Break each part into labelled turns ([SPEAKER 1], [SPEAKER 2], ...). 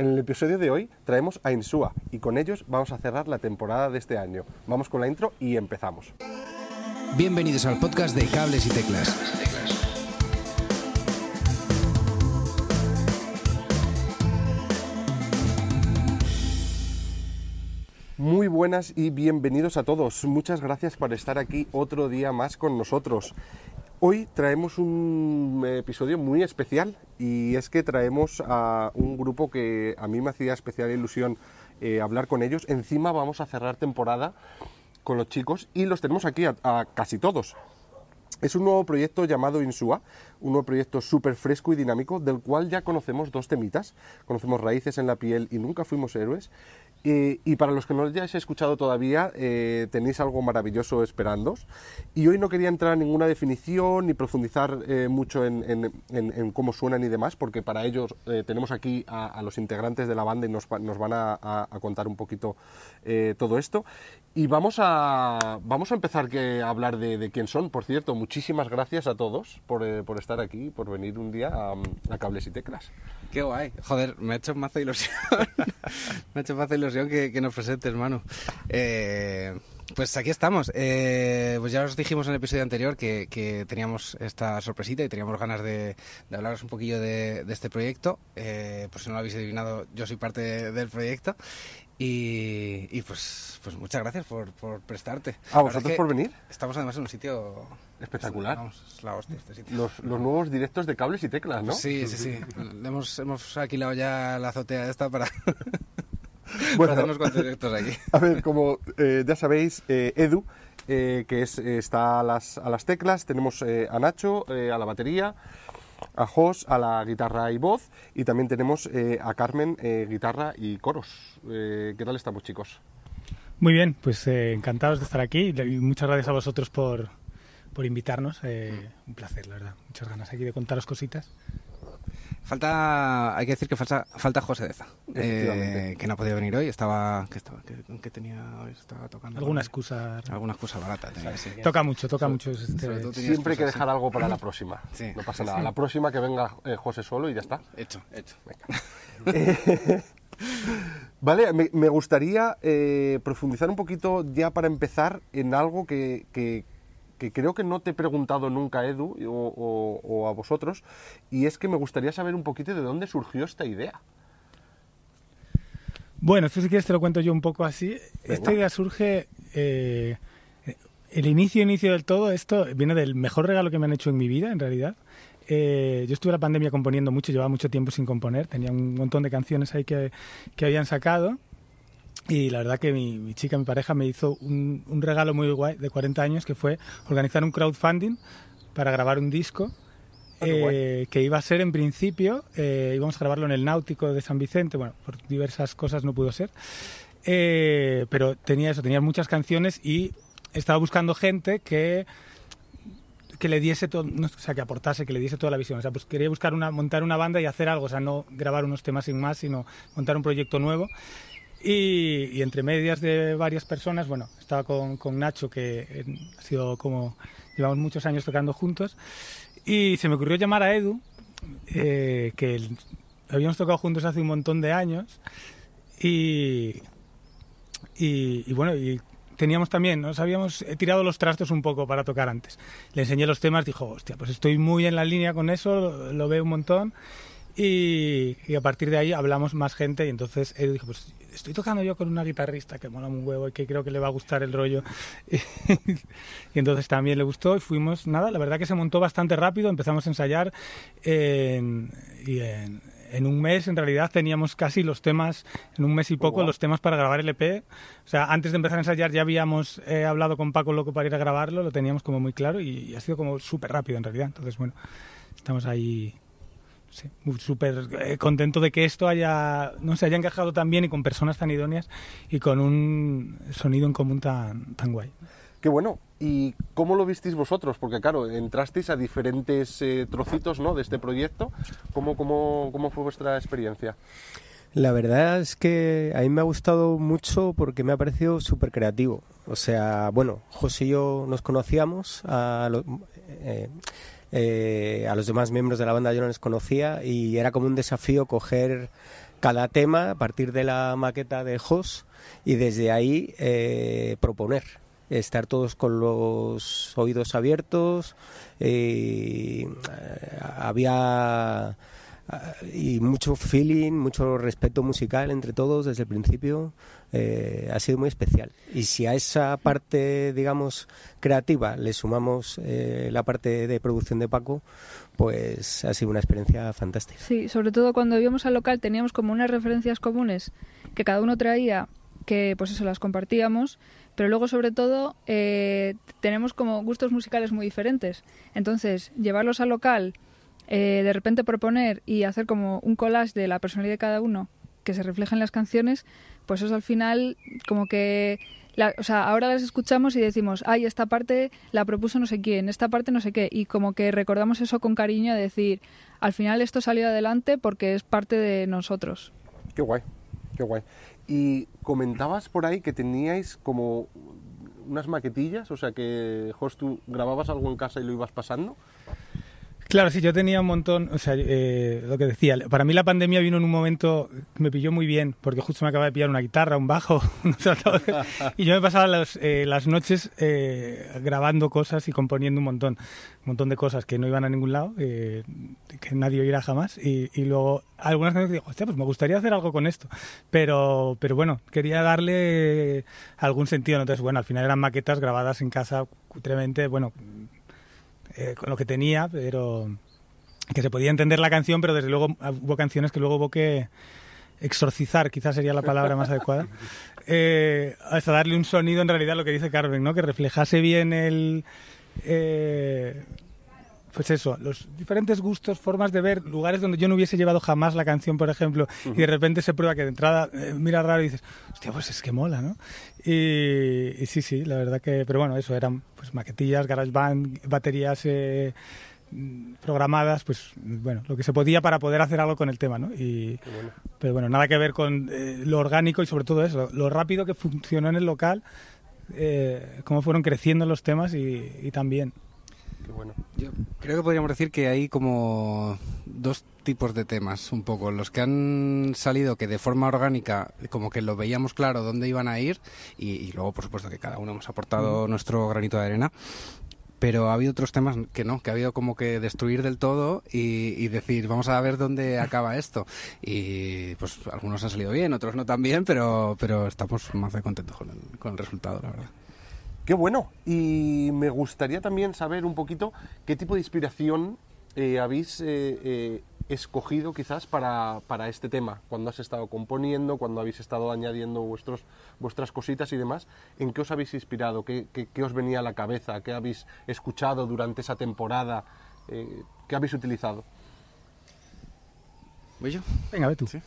[SPEAKER 1] En el episodio de hoy traemos a Insua y con ellos vamos a cerrar la temporada de este año. Vamos con la intro y empezamos.
[SPEAKER 2] Bienvenidos al podcast de Cables y Teclas.
[SPEAKER 1] Buenas y bienvenidos a todos. Muchas gracias por estar aquí otro día más con nosotros. Hoy traemos un episodio muy especial y es que traemos a un grupo que a mí me hacía especial ilusión eh, hablar con ellos. Encima vamos a cerrar temporada con los chicos y los tenemos aquí a, a casi todos. Es un nuevo proyecto llamado Insua, un nuevo proyecto súper fresco y dinámico del cual ya conocemos dos temitas. Conocemos Raíces en la piel y Nunca fuimos héroes. Y para los que no lo hayáis escuchado todavía, eh, tenéis algo maravilloso esperándos. Y hoy no quería entrar en ninguna definición ni profundizar eh, mucho en, en- en- en cómo suenan y demás, porque para ellos eh, tenemos aquí a, a los integrantes de la banda y nos, nos van a, a- a contar un poquito eh, todo esto. Y vamos a, vamos a empezar que, a hablar de, de quién son. Por cierto, muchísimas gracias a todos por, eh, por estar aquí, por venir un día a Cables y Teclas.
[SPEAKER 2] Qué guay. Joder, me ha hecho mazo ilusión. me ha hecho mazo ilusión que, que nos presentes, Manu. Eh, pues aquí estamos. Eh, pues ya os dijimos en el episodio anterior que, que teníamos esta sorpresita y teníamos ganas de, de hablaros un poquillo de, de este proyecto. Eh, por si no lo habéis adivinado, yo soy parte de- del proyecto. Y, y pues, pues muchas gracias por, por prestarte.
[SPEAKER 1] A vosotros
[SPEAKER 2] que
[SPEAKER 1] por venir.
[SPEAKER 2] Estamos además en un sitio
[SPEAKER 1] Espectacular.
[SPEAKER 2] Vamos, es la hostia este sitio.
[SPEAKER 1] Los, los nuevos directos de Cables y Teclas, ¿no?
[SPEAKER 2] Sí, sí, sí. Hemos, hemos alquilado ya la azotea esta para,
[SPEAKER 1] Bueno,
[SPEAKER 2] para hacer unos cuantos directos aquí.
[SPEAKER 1] A ver, como eh, ya sabéis, eh, Edu, eh, que es, eh, está a las, a las teclas, tenemos eh, a Nacho eh, a la batería, a Jos a la guitarra y voz, y también tenemos eh, a Carmen, eh, guitarra y coros. Eh, ¿Qué tal estamos, chicos?
[SPEAKER 3] Muy bien, pues eh, encantados de estar aquí y muchas gracias a vosotros por, por invitarnos. eh, un placer, la verdad. Muchas ganas aquí de contaros cositas.
[SPEAKER 2] Falta, hay que decir que falta, falta José Deza, eh, que no ha podido venir hoy. Estaba, que estaba, que, que tenía hoy, estaba tocando
[SPEAKER 3] Alguna excusa.
[SPEAKER 2] alguna excusa barata. tenía, sí.
[SPEAKER 3] Toca mucho, toca mucho. Este,
[SPEAKER 1] Siempre hay que dejar algo para la próxima.
[SPEAKER 2] Sí.
[SPEAKER 1] No pasa nada. La próxima que venga eh, José solo y ya está.
[SPEAKER 2] Hecho, hecho.
[SPEAKER 1] Vale, me, me gustaría eh, profundizar un poquito ya para empezar en algo que, que- que creo que no te he preguntado nunca, Edu, o, o- o a vosotros, y es que me gustaría saber un poquito de dónde surgió esta idea.
[SPEAKER 3] Bueno, si quieres te lo cuento yo un poco así. Esta idea surge... eh, el inicio, inicio del todo, esto viene del mejor regalo que me han hecho en mi vida, en realidad. Eh, yo estuve la pandemia componiendo mucho, llevaba mucho tiempo sin componer, tenía un montón de canciones ahí que, que habían sacado. Y la verdad que mi, mi chica, mi pareja, me hizo un, un regalo muy guay de 40 años, que fue organizar un crowdfunding para grabar un disco.
[SPEAKER 1] Guay.
[SPEAKER 3] eh, que iba a ser en principio, eh, íbamos a grabarlo en el Náutico de San Vicente, bueno, por diversas cosas no pudo ser, Eh, pero tenía eso, tenía muchas canciones y estaba buscando gente que que le diese todo, no, o sea, que aportase, que le diese toda la visión. O sea, pues quería buscar una, montar una banda y hacer algo, o sea, no grabar unos temas sin más, sino montar un proyecto nuevo. Y, y entre medias de varias personas, bueno, estaba con, con Nacho, que eh, ha sido como, llevamos muchos años tocando juntos, y se me ocurrió llamar a Edu, eh, que el- habíamos tocado juntos hace un montón de años, y, y, y bueno, y teníamos también, nos habíamos eh, tirado los trastos un poco para tocar antes. Le enseñé los temas, dijo, hostia, pues estoy muy en la línea con eso, lo, lo veo un montón. Y, y a partir de ahí hablamos más gente y entonces Edu dijo, pues estoy tocando yo con una guitarrista que mola un huevo y que creo que le va a gustar el rollo. y entonces también le gustó y fuimos, nada, la verdad que se montó bastante rápido, empezamos a ensayar en- y en, en un mes en realidad teníamos casi los temas, en un mes y poco,
[SPEAKER 1] guau.
[SPEAKER 3] los temas para grabar el EP. O sea, antes de empezar a ensayar ya habíamos eh, hablado con Paco Loco para ir a grabarlo, lo teníamos como muy claro y, y ha sido como súper rápido en realidad. Entonces, bueno, estamos ahí sí, muy- súper eh, contento de que esto haya, no se haya encajado tan bien y con personas tan idóneas y con un sonido en común tan, tan guay.
[SPEAKER 1] Qué bueno. ¿Y cómo lo visteis vosotros? Porque claro, entrasteis a diferentes eh, trocitos ¿no? de este proyecto. ¿Cómo, cómo, ¿Cómo fue vuestra experiencia?
[SPEAKER 4] La verdad es que a mí me ha gustado mucho porque me ha parecido súper creativo. O sea, bueno, José y yo nos conocíamos, a, lo- eh, eh, a los demás miembros de la banda yo no les conocía y era como un desafío coger cada tema a partir de la maqueta de Jos y desde ahí eh, proponer estar todos con los oídos abiertos. Eh, había y mucho feeling, mucho respeto musical entre todos desde el principio. Eh, ha sido muy especial. Y si a esa parte, digamos, creativa le sumamos eh, la parte de producción de Paco, pues ha sido una experiencia fantástica.
[SPEAKER 5] Sí, sobre todo cuando íbamos al local teníamos como unas referencias comunes que cada uno traía, que pues eso las compartíamos pero luego sobre todo eh, tenemos como gustos musicales muy diferentes. Entonces, llevarlos al local, eh, de repente proponer y hacer como un collage de la personalidad de cada uno que se refleja en las canciones, pues eso al final como que... o sea, ahora las escuchamos y decimos, ay, esta parte la propuso no sé quién, esta parte no sé qué, y como que recordamos eso con cariño de decir, al final esto salió adelante porque es parte de nosotros.
[SPEAKER 1] Qué guay, qué guay. Y comentabas por ahí que teníais como unas maquetillas, o sea que, Jos, tú grababas algo en casa y lo ibas pasando.
[SPEAKER 3] Claro, sí, yo tenía un montón, o sea, eh, lo que decía, para mí la pandemia vino en un momento me pilló muy bien, porque justo me acaba de pillar una guitarra, un bajo, y yo me pasaba eh, las noches eh, grabando cosas y componiendo un montón, un montón de cosas que no iban a ningún lado, que nadie oirá jamás, y, luego algunas veces digo, hostia, pues me gustaría hacer algo con esto, pero, pero bueno, quería darle algún sentido, entonces bueno, al final eran maquetas grabadas en casa, cutremente, bueno eh, con lo que tenía, pero que se podía entender la canción, pero desde luego hubo canciones que luego hubo que exorcizar, quizás sería la palabra más adecuada, eh, hasta darle un sonido en realidad lo que dice Carmen, ¿no? que reflejase bien el... Eh, pues eso, los diferentes gustos, formas de ver, lugares donde yo no hubiese llevado jamás la canción, por ejemplo, y de repente se prueba que de entrada eh, mira raro y dices, hostia, pues es que mola, ¿no? Y, sí, sí, la verdad que, pero bueno, eso, eran pues maquetillas, GarageBand, baterías eh, programadas, pues bueno, lo que se podía para poder hacer algo con el tema, ¿no? Y, Pero bueno, nada que ver con eh, lo orgánico y sobre todo eso, lo rápido que funcionó en el local, cómo fueron creciendo los temas y, y también
[SPEAKER 2] bueno. Yo creo que podríamos decir que hay como dos tipos de temas, un poco. Los que han salido que de forma orgánica, como que lo veíamos claro dónde iban a ir, y, luego, por supuesto, que cada uno hemos aportado nuestro granito de arena. Pero ha habido otros temas que no, que ha habido como que destruir del todo y, decir, vamos a ver dónde acaba esto. Y pues algunos han salido bien, otros no tan bien, pero, pero estamos más de contentos con el, con el resultado, la verdad.
[SPEAKER 1] Qué bueno. Y me gustaría también saber un poquito qué tipo de inspiración eh, habéis eh, eh, escogido quizás para, este tema, cuando has estado componiendo, cuando habéis estado añadiendo vuestros, vuestras cositas y demás, ¿en qué os habéis inspirado? ¿Qué, qué, os venía a la cabeza? ¿Qué habéis escuchado durante esa temporada? ¿Qué habéis utilizado?
[SPEAKER 2] ¿Voy yo?
[SPEAKER 3] Venga, ve tú.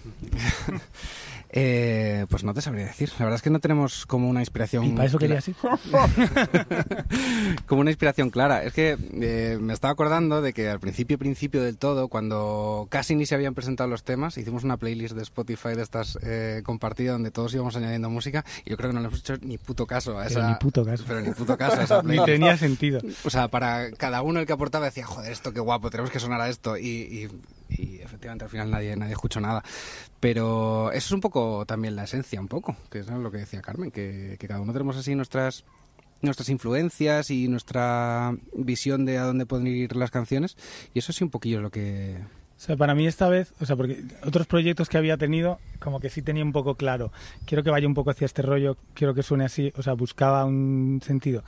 [SPEAKER 2] Eh, pues no te sabría decir. La verdad es que no tenemos como una inspiración.
[SPEAKER 3] ¿Y para eso quería así?
[SPEAKER 2] como una inspiración clara. Es que eh, me estaba acordando de que al principio, principio del todo, cuando casi ni se habían presentado los temas, hicimos una playlist de Spotify de estas eh, compartida donde todos íbamos añadiendo música y yo creo que no le hemos hecho ni puto caso a esa.
[SPEAKER 3] Pero ni puto caso.
[SPEAKER 2] Pero ni puto caso a esa
[SPEAKER 3] playlist. ni tenía sentido.
[SPEAKER 2] O sea, para cada uno el que aportaba decía, joder, esto qué guapo, tenemos que sonar a esto. y y efectivamente al final nadie, nadie escuchó nada. Pero eso es un poco también la esencia, un poco, que es lo que decía Carmen, que, cada uno tenemos así nuestras nuestras influencias y nuestra visión de a dónde pueden ir las canciones y eso sí un poquillo lo que
[SPEAKER 3] o sea, para mí esta vez, o sea, porque otros proyectos que había tenido, como que sí tenía un poco claro, quiero que vaya un poco hacia este rollo, quiero que suene así, o sea, buscaba un sentido.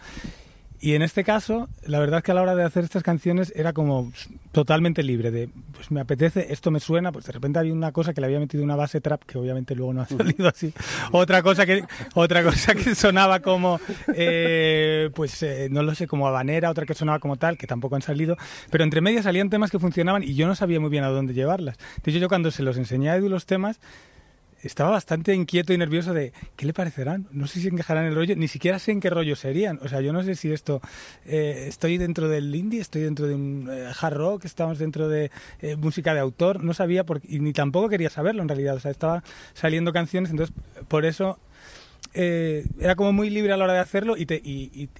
[SPEAKER 3] Y en este caso, la verdad es que a la hora de hacer estas canciones era como totalmente libre de, pues me apetece, esto me suena, pues de repente había una cosa que le había metido una base trap que obviamente luego no ha salido así. Otra cosa que, otra cosa que sonaba como, eh, pues eh, no lo sé, como habanera, otra que sonaba como tal, que tampoco han salido. Pero entre medias salían temas que funcionaban y yo no sabía muy bien a dónde llevarlas. De hecho, yo cuando se los enseñé a Edu los temas, estaba bastante inquieto y nervioso de qué le parecerán. No sé si encajarán el rollo, ni siquiera sé en qué rollo serían. O sea, yo no sé si esto eh, estoy dentro del indie, estoy dentro de un eh, hard rock, estamos dentro de eh, música de autor. No sabía por, y ni tampoco quería saberlo en realidad. O sea, estaba saliendo canciones, entonces por eso era como muy libre a la hora de hacerlo y,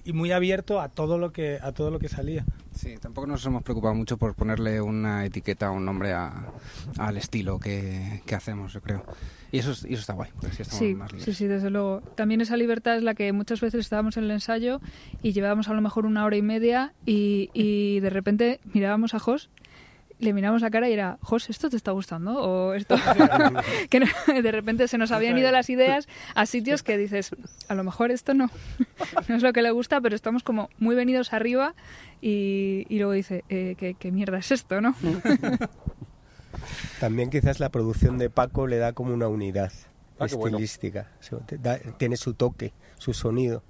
[SPEAKER 3] y, muy abierto a todo lo que a todo lo que salía.
[SPEAKER 2] Sí, tampoco nos hemos preocupado mucho por ponerle una etiqueta o un nombre a- al estilo que, que hacemos, yo creo. Y eso, eso está guay, porque así estamos
[SPEAKER 5] Sí,
[SPEAKER 2] más libres.
[SPEAKER 5] sí, sí, desde luego. También esa libertad es la que muchas veces estábamos en el ensayo y llevábamos a lo mejor una hora y media y, y de repente mirábamos a Jos, le mirábamos la cara y era, Jos, ¿esto te está gustando? O esto... que no- de repente se nos habían ido las ideas a sitios que dices, a lo mejor esto no, no es lo que le gusta, pero estamos como muy venidos arriba y, y luego dice, eh, ¿qué, qué mierda es esto, no?
[SPEAKER 4] También quizás la producción de Paco le da como una unidad
[SPEAKER 1] Ah, bueno.
[SPEAKER 4] estilística. Da- tiene su toque, su sonido.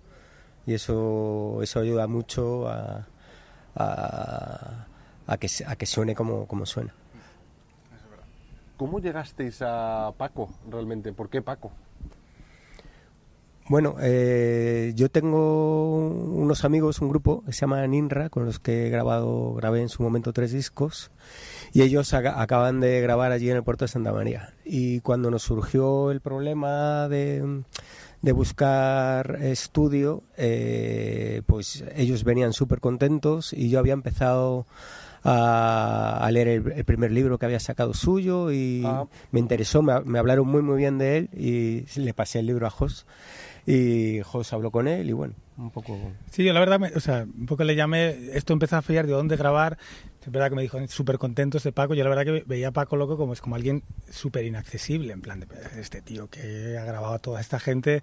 [SPEAKER 4] Y eso, eso ayuda mucho a, a, a que, a que suene como, como suena.
[SPEAKER 1] ¿Cómo llegasteis a Paco realmente? ¿Por qué Paco?
[SPEAKER 4] Bueno, eh, yo tengo unos amigos, un grupo que se llama Ninra, con los que he grabado, grabé en su momento tres discos, y ellos aca- acaban de grabar allí en el puerto de Santa María. Y cuando nos surgió el problema de, de buscar estudio, eh, pues ellos venían súper contentos y yo había empezado a, a leer el, el primer libro que había sacado suyo y
[SPEAKER 1] Ah.
[SPEAKER 4] me interesó, me, me hablaron muy muy bien de él y le pasé el libro a Jos y Jos habló con él y bueno, un poco...
[SPEAKER 3] Sí, yo la verdad, me- o sea, un poco le llamé, esto empezó a fallar de dónde grabar, es verdad que me dijo súper contentos de Paco, yo la verdad que veía a Paco Loco como es como alguien súper inaccesible, en plan de este tío que ha grabado a toda esta gente,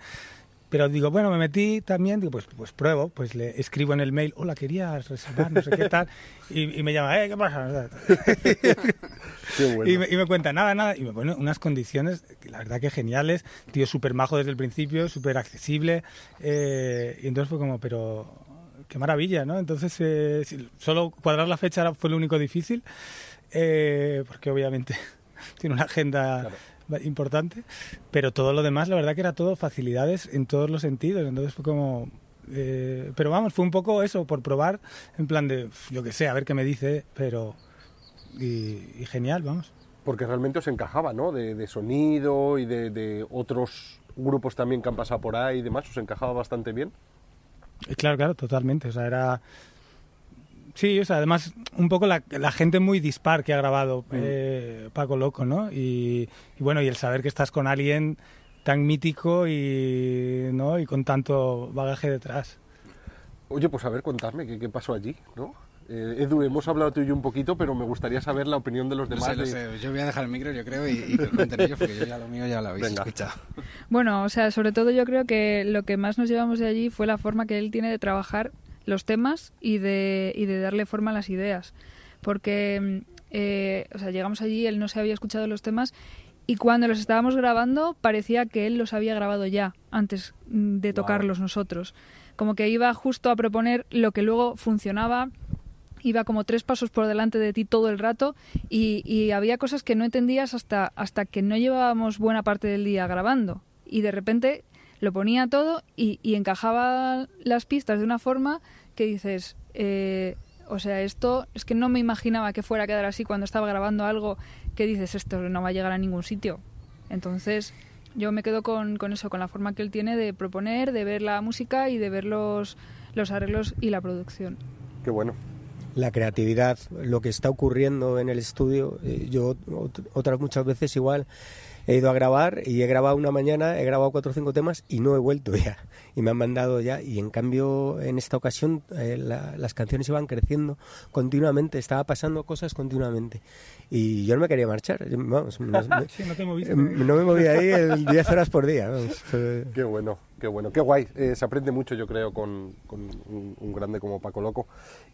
[SPEAKER 3] pero digo, bueno, me metí también, digo, pues, pues pruebo, pues le escribo en el mail, hola, querías reservar, no sé qué tal, y, y me llama, eh, ¿qué pasa?
[SPEAKER 1] Qué bueno.
[SPEAKER 3] Y, me, y me cuenta, nada, nada, y me pone unas condiciones, la verdad que geniales, tío súper majo desde el principio, súper accesible, eh, y entonces fue como, pero qué maravilla, ¿no? Entonces, eh, solo cuadrar la fecha fue lo único difícil, eh, porque obviamente tiene una agenda importante, pero todo lo demás, la verdad que era todo facilidades en todos los sentidos, entonces fue como... eh, pero vamos, fue un poco eso, por probar, en plan de, yo qué sé, a ver qué me dice, pero... Y, y genial, vamos.
[SPEAKER 1] Porque realmente os encajaba, ¿no? De, de sonido y de, de otros grupos también que han pasado por ahí y demás, os encajaba bastante bien.
[SPEAKER 3] Y Claro, claro, totalmente. O sea, era. Sí, o sea, además, un poco la, la gente muy dispar que ha grabado eh, Paco Loco, ¿no? Y, y bueno, y el saber que estás con alguien tan mítico y, ¿no? y con tanto bagaje detrás.
[SPEAKER 1] Oye, pues a ver, contarme qué, qué pasó allí, ¿no? Eh, Edu, hemos hablado tú y yo un poquito, pero me gustaría saber la opinión de los
[SPEAKER 2] Lo
[SPEAKER 1] demás.
[SPEAKER 2] sé, lo
[SPEAKER 1] de-
[SPEAKER 2] sé. Yo voy a dejar el micro, yo creo, y, y ellos, porque yo ya lo mío ya lo habéis
[SPEAKER 1] Venga.
[SPEAKER 2] escuchado.
[SPEAKER 5] Bueno, o sea, sobre todo yo creo que lo que más nos llevamos de allí fue la forma que él tiene de trabajar los temas y de, y de darle forma a las ideas. Porque, eh, o sea, llegamos allí, él no se había escuchado los temas y cuando los estábamos grabando parecía que él los había grabado ya, antes mm, de tocarlos nosotros. Como que iba justo a proponer lo que luego funcionaba iba como tres pasos por delante de ti todo el rato y, y había cosas que no entendías hasta, hasta que no llevábamos buena parte del día grabando. Y de repente lo ponía todo y, y encajaba las pistas de una forma que dices, eh, o sea, esto es que no me imaginaba que fuera a quedar así cuando estaba grabando algo que dices, esto no va a llegar a ningún sitio. Entonces yo me quedo con, con eso, con la forma que él tiene de proponer, de ver la música y de ver los, los arreglos y la producción.
[SPEAKER 1] Qué bueno.
[SPEAKER 4] la creatividad, lo que está ocurriendo en el estudio. eh, Yo ot- otras muchas veces igual he ido a grabar y he grabado una mañana, he grabado cuatro o cinco temas y no he vuelto ya. Y me han mandado ya. Y en cambio, en esta ocasión, eh, la- las canciones iban creciendo continuamente, estaba pasando cosas continuamente. Y yo no me quería marchar. Vamos, no, me-
[SPEAKER 3] Sí, no te moviste.
[SPEAKER 4] eh, no me movía ahí el 10 horas por día. vamos.
[SPEAKER 1] Qué bueno, qué bueno, qué guay. Eh, se aprende mucho, yo creo, con, con un, un grande como Paco Loco.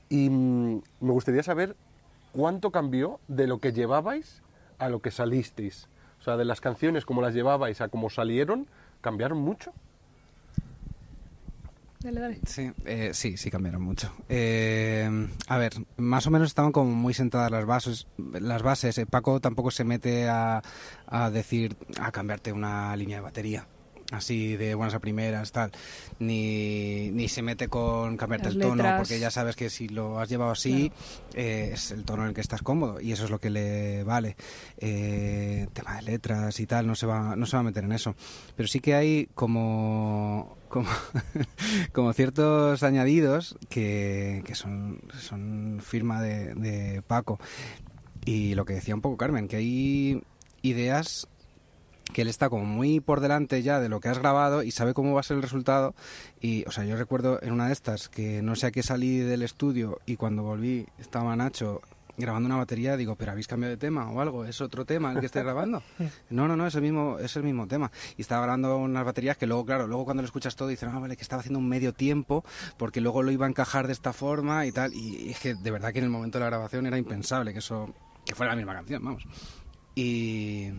[SPEAKER 1] Y mm, me gustaría saber cuánto cambió de lo que llevabais a lo que salisteis. O sea, de las canciones como las llevabais a como salieron, ¿cambiaron mucho?
[SPEAKER 5] Dale, dale.
[SPEAKER 2] Sí, eh, sí, sí cambiaron mucho. Eh, a ver, más o menos estaban como muy sentadas las bases. Las bases. Eh, Paco tampoco se mete a, a decir a cambiarte una línea de batería. Así de buenas a primeras, tal, ni, ni se mete con cambiarte
[SPEAKER 5] Las
[SPEAKER 2] el tono,
[SPEAKER 5] letras.
[SPEAKER 2] porque ya sabes que si lo has llevado así, eh, es el tono en el que estás cómodo y eso es lo que le vale. Eh, tema de letras y tal, no se va, no se va a meter en eso. Pero sí que hay como como, como ciertos añadidos que, que son, son firma de, de Paco. Y lo que decía un poco Carmen, que hay ideas que él está como muy por delante ya de lo que has grabado y sabe cómo va a ser el resultado. Y, o sea, yo recuerdo en una de estas que no sé a qué salí del estudio y cuando volví estaba Nacho grabando una batería, digo, pero habéis cambiado de tema o algo, es otro tema el que estáis grabando. No, no, no, es el mismo, es el mismo tema. Y estaba grabando unas baterías que luego, claro, luego cuando lo escuchas todo dices, ah, vale, que estaba haciendo un medio tiempo porque luego lo iba a encajar de esta forma y tal. Y es que de verdad que en el momento de la grabación era impensable que eso, que fuera la misma canción, vamos. Y,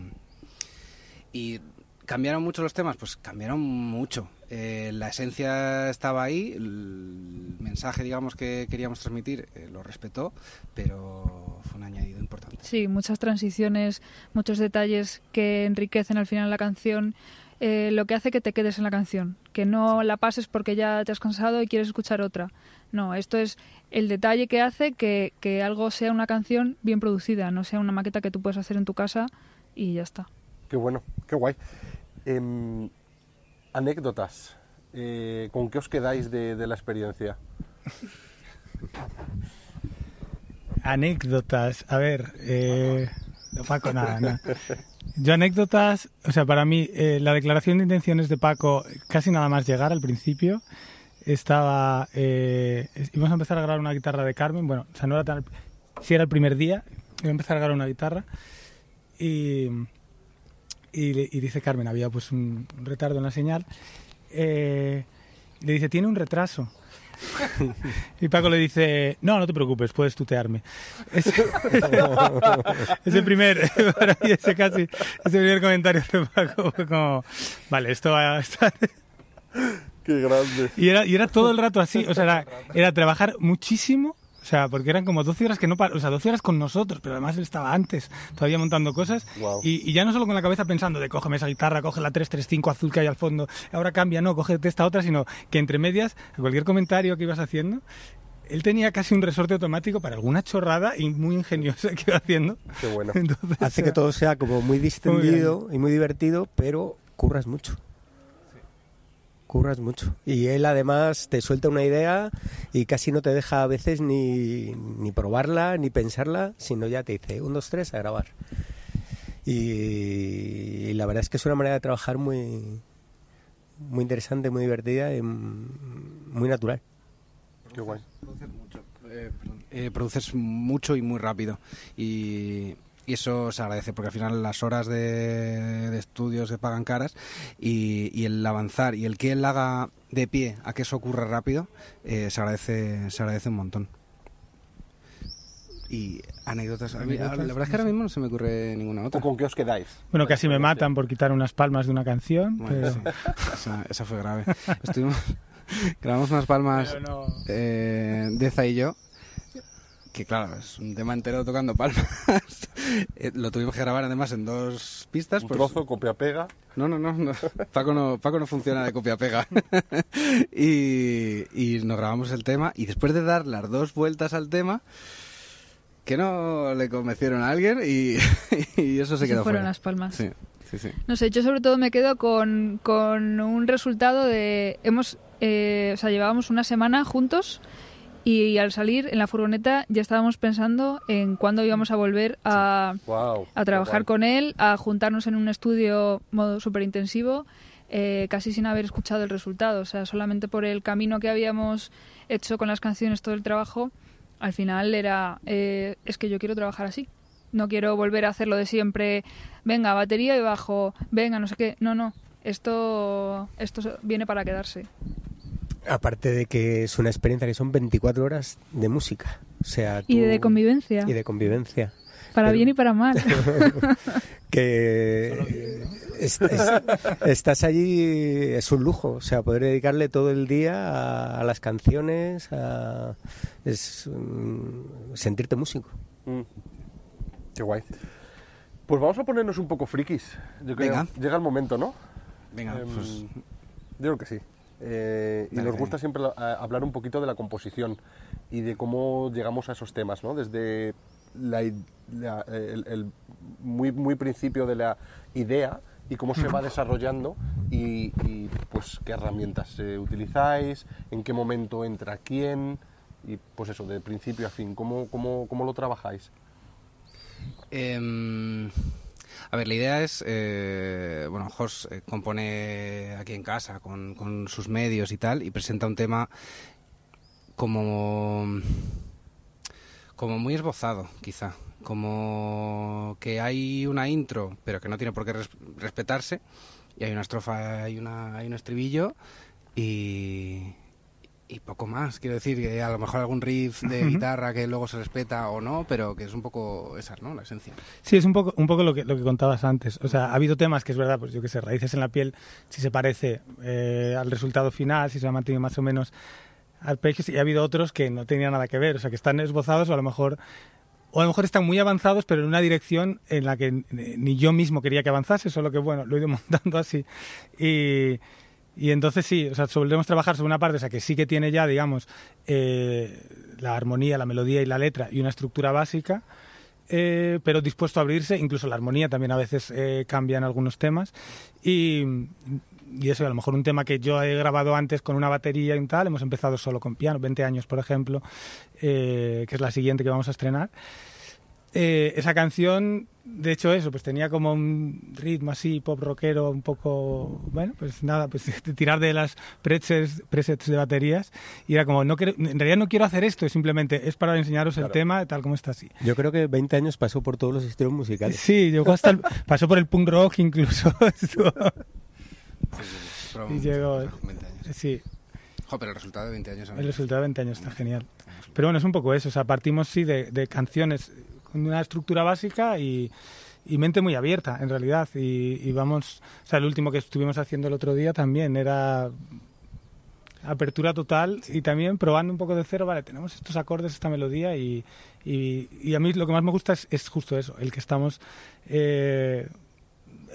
[SPEAKER 2] y cambiaron mucho los temas, pues cambiaron mucho. Eh, la esencia estaba ahí, el mensaje, digamos, que queríamos transmitir eh, lo respetó, pero fue un añadido importante.
[SPEAKER 5] Sí, muchas transiciones, muchos detalles que enriquecen al final la canción, eh, lo que hace que te quedes en la canción, que no la pases porque ya te has cansado y quieres escuchar otra. No, esto es el detalle que hace que, que algo sea una canción bien producida, no sea una maqueta que tú puedes hacer en tu casa y ya está.
[SPEAKER 1] Qué bueno, qué guay. Em, anécdotas. Eh, ¿Con qué os quedáis de, de la experiencia?
[SPEAKER 3] Anécdotas. A ver, eh, no, Paco, nada, nada. Yo anécdotas, o sea, para mí eh, la declaración de intenciones de Paco, casi nada más llegar al principio, estaba, eh, íbamos a empezar a grabar una guitarra de Carmen, bueno, o sea, no era tan, si era el primer día, iba a empezar a grabar una guitarra y, y, le- y dice Carmen, había pues un, un retardo en la señal, eh, le dice, tiene un retraso. Y Paco le dice, no, no te preocupes, puedes tutearme. Ese, ese primer, para mí ese casi, ese primer comentario de Paco fue como, vale, esto va a estar...
[SPEAKER 1] Qué grande.
[SPEAKER 3] Y era, y era todo el rato así, o sea, era, era trabajar muchísimo, o sea, porque eran como 12 horas que no par- o sea, 12 horas con nosotros, pero además él estaba antes, todavía montando cosas,
[SPEAKER 1] Guau.
[SPEAKER 3] y, y ya no solo con la cabeza pensando de cógeme esa guitarra, coge la 335 azul que hay al fondo, ahora cambia, no, cógete esta otra, sino que entre medias, a cualquier comentario que ibas haciendo, él tenía casi un resorte automático para alguna chorrada y muy ingeniosa que iba haciendo.
[SPEAKER 1] Qué bueno.
[SPEAKER 3] Entonces,
[SPEAKER 4] Hace que todo sea como muy distendido y muy divertido, pero curras mucho. Curras mucho. Y él además te suelta una idea y casi no te deja a veces ni, ni probarla, ni pensarla, sino ya te dice, un, dos, tres, a grabar. Y, y la verdad es que es una manera de trabajar muy, muy interesante, muy divertida y muy natural.
[SPEAKER 1] Qué guay.
[SPEAKER 2] Produces mucho, eh. Eh, produces mucho y muy rápido. Y, y eso se agradece, porque al final las horas de, de estudio se pagan caras y, y el avanzar y el que él haga de pie a que eso ocurra rápido, eh, se, agradece, se agradece un montón. Y anécdotas. a mí- la verdad es que ahora mismo no se me ocurre ninguna
[SPEAKER 1] ¿O
[SPEAKER 2] otra.
[SPEAKER 1] con qué os quedáis?
[SPEAKER 3] bueno, casi me matan por quitar unas palmas de una canción,
[SPEAKER 2] Bueno,
[SPEAKER 3] pero...
[SPEAKER 2] sí, esa, esa fue grave. Estuvimos, grabamos unas palmas
[SPEAKER 3] no-
[SPEAKER 2] eh, Deza y yo, que claro, es un tema entero tocando palmas. Eh, lo tuvimos que grabar además en dos pistas.
[SPEAKER 1] Un
[SPEAKER 2] pues-
[SPEAKER 1] trozo, copia-pega.
[SPEAKER 2] No, no, no, no. Paco no, Paco no funciona de copia-pega. y, y nos grabamos el tema y después de dar las dos vueltas al tema, que no le convencieron a alguien y, y eso se
[SPEAKER 5] Se
[SPEAKER 2] quedó
[SPEAKER 5] fueron
[SPEAKER 2] fuera.
[SPEAKER 5] las palmas.
[SPEAKER 2] Sí, sí, sí.
[SPEAKER 5] No sé, yo sobre todo me quedo con, con un resultado de... Hemos, eh, o sea, llevábamos una semana juntos y al salir en la furgoneta ya estábamos pensando en cuándo íbamos a volver a,
[SPEAKER 1] Wow.
[SPEAKER 5] a trabajar con él, a juntarnos en un estudio modo súper intensivo, eh, casi sin haber escuchado el resultado. O sea, solamente por el camino que habíamos hecho con las canciones, todo el trabajo, al final era, eh, es que yo quiero trabajar así. No quiero volver a hacer lo de siempre, venga, batería y bajo, venga, no sé qué. No, no, esto, esto viene para quedarse.
[SPEAKER 4] Aparte de que es una experiencia que son 24 horas de música. O sea,
[SPEAKER 5] Y de convivencia,
[SPEAKER 4] Y de convivencia.
[SPEAKER 5] para
[SPEAKER 4] pero-
[SPEAKER 5] bien y para mal.
[SPEAKER 4] que est- est- estás allí es un lujo, o sea, poder dedicarle todo el día a, a las canciones, a, es sentirte músico.
[SPEAKER 1] Mm. Qué guay. Pues vamos a ponernos un poco frikis. Yo creo.
[SPEAKER 2] Venga.
[SPEAKER 1] Llega el momento, ¿no?
[SPEAKER 2] Venga,
[SPEAKER 1] Em,
[SPEAKER 2] pues
[SPEAKER 1] Yo creo que sí. Eh, y nos gusta siempre hablar un poquito de la composición y de cómo llegamos a esos temas, ¿no? Desde la i- la- el, el muy, muy principio de la idea y cómo se va desarrollando y, y, pues qué herramientas eh, utilizáis, en qué momento entra quién y pues eso, de principio a fin, cómo, cómo, cómo lo trabajáis.
[SPEAKER 2] Em, a ver, la idea es, eh, bueno, Jos eh, compone aquí en casa con, con sus medios y tal y presenta un tema como, como muy esbozado, quizá. Como que hay una intro, pero que no tiene por qué res- respetarse, y hay una estrofa, hay, una, hay un estribillo y, y poco más. Quiero decir que a lo mejor algún riff de guitarra que luego se respeta o no, pero que es un poco esa, ¿no? La esencia.
[SPEAKER 3] Sí, es un poco, un poco lo, que, lo que contabas antes. O sea, ha habido temas que es verdad, pues yo que sé, raíces en la piel, si se parece eh, al resultado final, si se ha mantenido más o menos al pecho, y ha habido otros que no tenían nada que ver, o sea, que están esbozados o a lo mejor o a lo mejor están muy avanzados, pero en una dirección en la que ni yo mismo quería que avanzase, solo que bueno, lo he ido montando así. Y, y entonces sí, o sea, solemos trabajar sobre una parte, o sea, que sí que tiene ya, digamos, eh, la armonía, la melodía y la letra y una estructura básica, eh, pero dispuesto a abrirse, incluso la armonía también a veces eh, cambia en algunos temas. Y, y eso, a lo mejor un tema que yo he grabado antes con una batería y tal, hemos empezado solo con piano, 20 años, por ejemplo, eh, que es la siguiente que vamos a estrenar. Eh, esa canción, de hecho eso, pues tenía como un ritmo así, pop rockero, un poco, bueno, pues nada, pues tirar de las presets, presets de baterías y era como, no quiero, en realidad no quiero hacer esto, simplemente es para enseñaros el
[SPEAKER 1] Claro.
[SPEAKER 3] tema tal como está así.
[SPEAKER 4] Yo creo que 20 años pasó por todos los estilos musicales.
[SPEAKER 3] Sí, llegó hasta el, pasó por el punk rock incluso. Y llegó-
[SPEAKER 2] 20 años.
[SPEAKER 3] sí,
[SPEAKER 2] Jo, pero el resultado de 20 años...
[SPEAKER 3] el resultado de 20 años está genial. Pero bueno, es un poco eso, o sea, partimos sí de, de canciones con una estructura básica y, y mente muy abierta, en realidad. Y, vamos, o sea, el último que estuvimos haciendo el otro día también era apertura total y también probando un poco de cero, vale, tenemos estos acordes, esta melodía y, y, a mí lo que más me gusta es, es justo eso, el que estamos eh,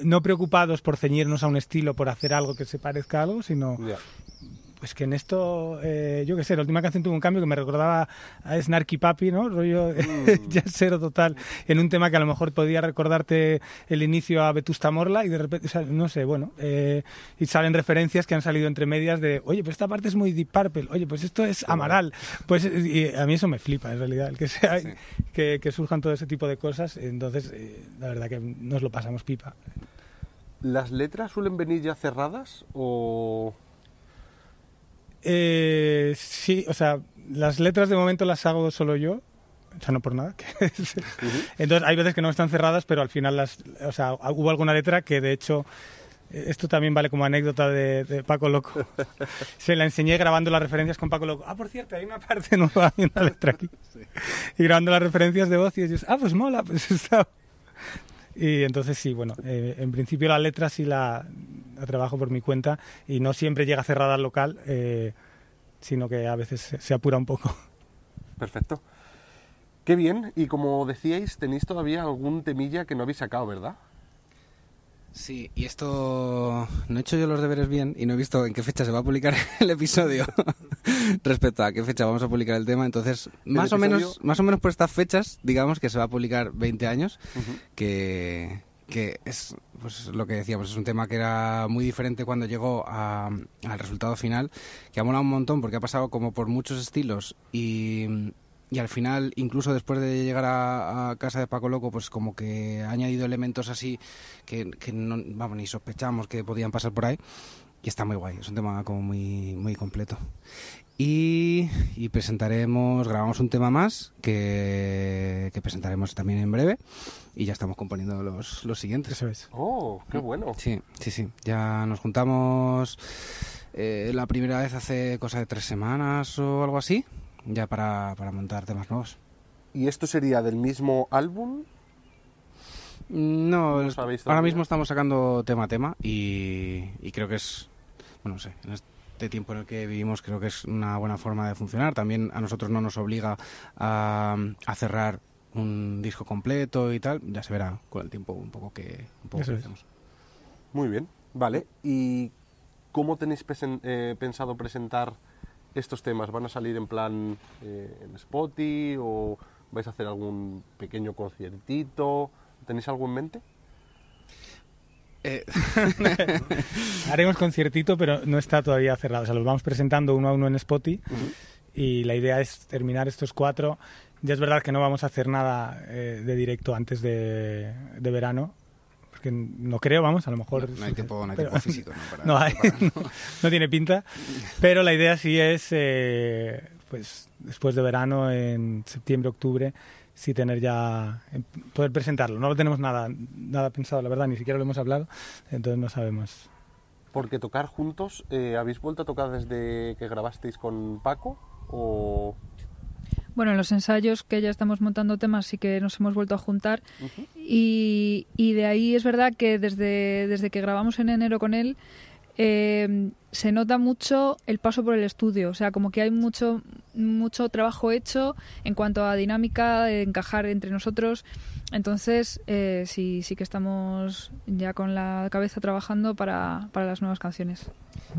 [SPEAKER 3] no preocupados por ceñirnos a un estilo, por hacer algo que se parezca a algo, sino. Pues que en esto, eh, yo qué sé, la última canción tuvo un cambio que me recordaba a Snarky Papi, ¿no? Rollo jazzero total, en un tema que a lo mejor podía recordarte el inicio a Vetusta Morla y de repente, o sea, no sé, bueno, eh, y salen referencias que han salido entre medias de, oye, pues esta parte es muy Deep Purple, oye, pues esto es Amaral, pues y a mí eso me flipa, en realidad, el que sea,
[SPEAKER 2] Sí.
[SPEAKER 3] que, que surjan todo ese tipo de cosas, entonces, eh, la verdad que nos lo pasamos pipa.
[SPEAKER 1] ¿Las letras suelen venir ya cerradas o...?
[SPEAKER 3] Eh, sí, o sea, las letras de momento las hago solo yo. O sea, no por nada. Entonces, hay veces que no están cerradas, pero al final las, o sea, hubo alguna letra que de hecho, esto también vale como anécdota de, de Paco Loco. Se la enseñé grabando las referencias con Paco Loco. Ah, por cierto, hay una parte nueva, hay una letra aquí. Y grabando las referencias de voz y ellos, ah, pues mola, pues está. Y entonces sí, bueno, eh, en principio la letra sí la, trabajo por mi cuenta y no siempre llega cerrada al local, eh, sino que a veces se apura un poco.
[SPEAKER 1] Perfecto. Qué bien. Y como decíais, tenéis todavía algún temilla que no habéis sacado, ¿verdad?
[SPEAKER 2] Sí, y esto no he hecho yo los deberes bien y no he visto en qué fecha se va a publicar el episodio respecto a qué fecha vamos a publicar el tema. Entonces, más o menos, más o menos por estas fechas, digamos que se va a publicar 20 años, que, que es pues lo que decíamos, es un tema que era muy diferente cuando llegó a- al resultado final, que ha molado un montón porque ha pasado como por muchos estilos y, y al final, incluso después de llegar a, a casa de Paco Loco, pues como que ha añadido elementos así que, que no, vamos, ni sospechamos que podían pasar por ahí. Y está muy guay, es un tema como muy, muy completo. Y, y presentaremos, grabamos un tema más que, que presentaremos también en breve. Y ya estamos componiendo los, los siguientes.
[SPEAKER 3] Eso es.
[SPEAKER 1] Oh, qué bueno.
[SPEAKER 2] Sí, sí, sí. Ya nos juntamos eh, la primera vez hace cosa de tres semanas o algo así, ya para, para montar temas nuevos.
[SPEAKER 1] ¿Y esto sería del mismo álbum?
[SPEAKER 2] No,
[SPEAKER 1] ¿No
[SPEAKER 2] es-
[SPEAKER 1] sabéis
[SPEAKER 2] ahora mismo estamos sacando tema a tema y, y creo que es, bueno, no sé, en este tiempo en el que vivimos creo que es una buena forma de funcionar. También a nosotros no nos obliga a, a cerrar un disco completo y tal. Ya se verá con el tiempo un poco que, un poco que hacemos.
[SPEAKER 1] Muy bien. Vale, ¿y cómo tenéis eh, pensado presentar estos temas? ¿Van a salir en plan eh, en Spotify o vais a hacer algún pequeño conciertito? ¿Tenéis algo en mente?
[SPEAKER 2] Eh,
[SPEAKER 3] Haremos conciertito, pero no está todavía cerrado. O sea, los vamos presentando uno a uno en Spotify y la idea es terminar estos cuatro. Ya es verdad que no vamos a hacer nada eh, de directo antes de, de verano, porque no creo, vamos, a lo mejor...
[SPEAKER 2] no hay tiempo, no hay
[SPEAKER 3] pero-
[SPEAKER 2] tiempo físico, ¿no? Para
[SPEAKER 3] no, hay- no, no tiene pinta, pero la idea sí es, eh, pues después de verano, en septiembre, octubre, sí tener ya, eh, poder presentarlo. No lo tenemos nada, nada pensado, la verdad, ni siquiera lo hemos hablado, entonces no sabemos.
[SPEAKER 1] Porque tocar juntos, eh, ¿habéis vuelto a tocar desde que grabasteis con Paco? ¿O
[SPEAKER 5] Bueno, en los ensayos que ya estamos montando temas sí que nos hemos vuelto a juntar y, y de ahí es verdad que desde, desde que grabamos en enero con él eh, se nota mucho el paso por el estudio, o sea, como que hay mucho, mucho trabajo hecho en cuanto a dinámica, de encajar entre nosotros. Entonces, eh, sí, sí que estamos ya con la cabeza trabajando para, para las nuevas canciones.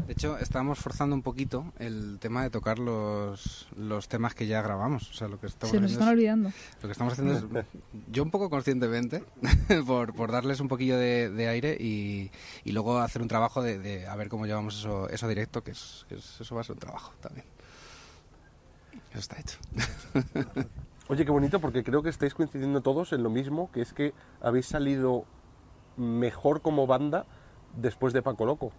[SPEAKER 2] De hecho, estábamos forzando un poquito el tema de tocar los, los temas que ya grabamos. O sea, lo que estamos
[SPEAKER 5] Se nos
[SPEAKER 2] haciendo
[SPEAKER 5] están
[SPEAKER 2] es-
[SPEAKER 5] olvidando.
[SPEAKER 2] Lo que estamos haciendo es, yo un poco conscientemente, por, por darles un poquillo de, de aire y, y luego hacer un trabajo de, de a ver cómo llevamos eso, eso directo, que, es, que es- eso va a ser un trabajo también. Eso está hecho.
[SPEAKER 1] Oye, qué bonito, porque creo que estáis coincidiendo todos en lo mismo, que es que habéis salido mejor como banda después de Paco Loco.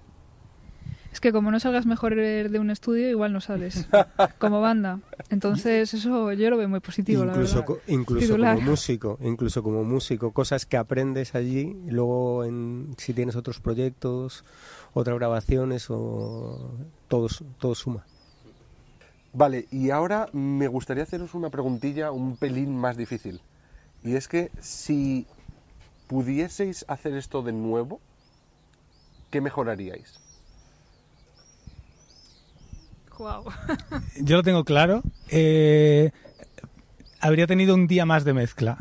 [SPEAKER 5] Es que como no salgas mejor de un estudio, igual no sales como banda. Entonces, eso yo lo veo muy positivo, la verdad.
[SPEAKER 4] co- incluso
[SPEAKER 5] Titular.
[SPEAKER 4] como músico incluso como músico cosas que aprendes allí luego en, si tienes otros proyectos otras grabaciones o todo su- todo suma
[SPEAKER 1] Vale, y ahora me gustaría haceros una preguntilla un pelín más difícil. Y es que si pudieseis hacer esto de nuevo, ¿qué mejoraríais?
[SPEAKER 5] Guau.
[SPEAKER 3] Yo lo tengo claro. eh, habría tenido un día más de mezcla.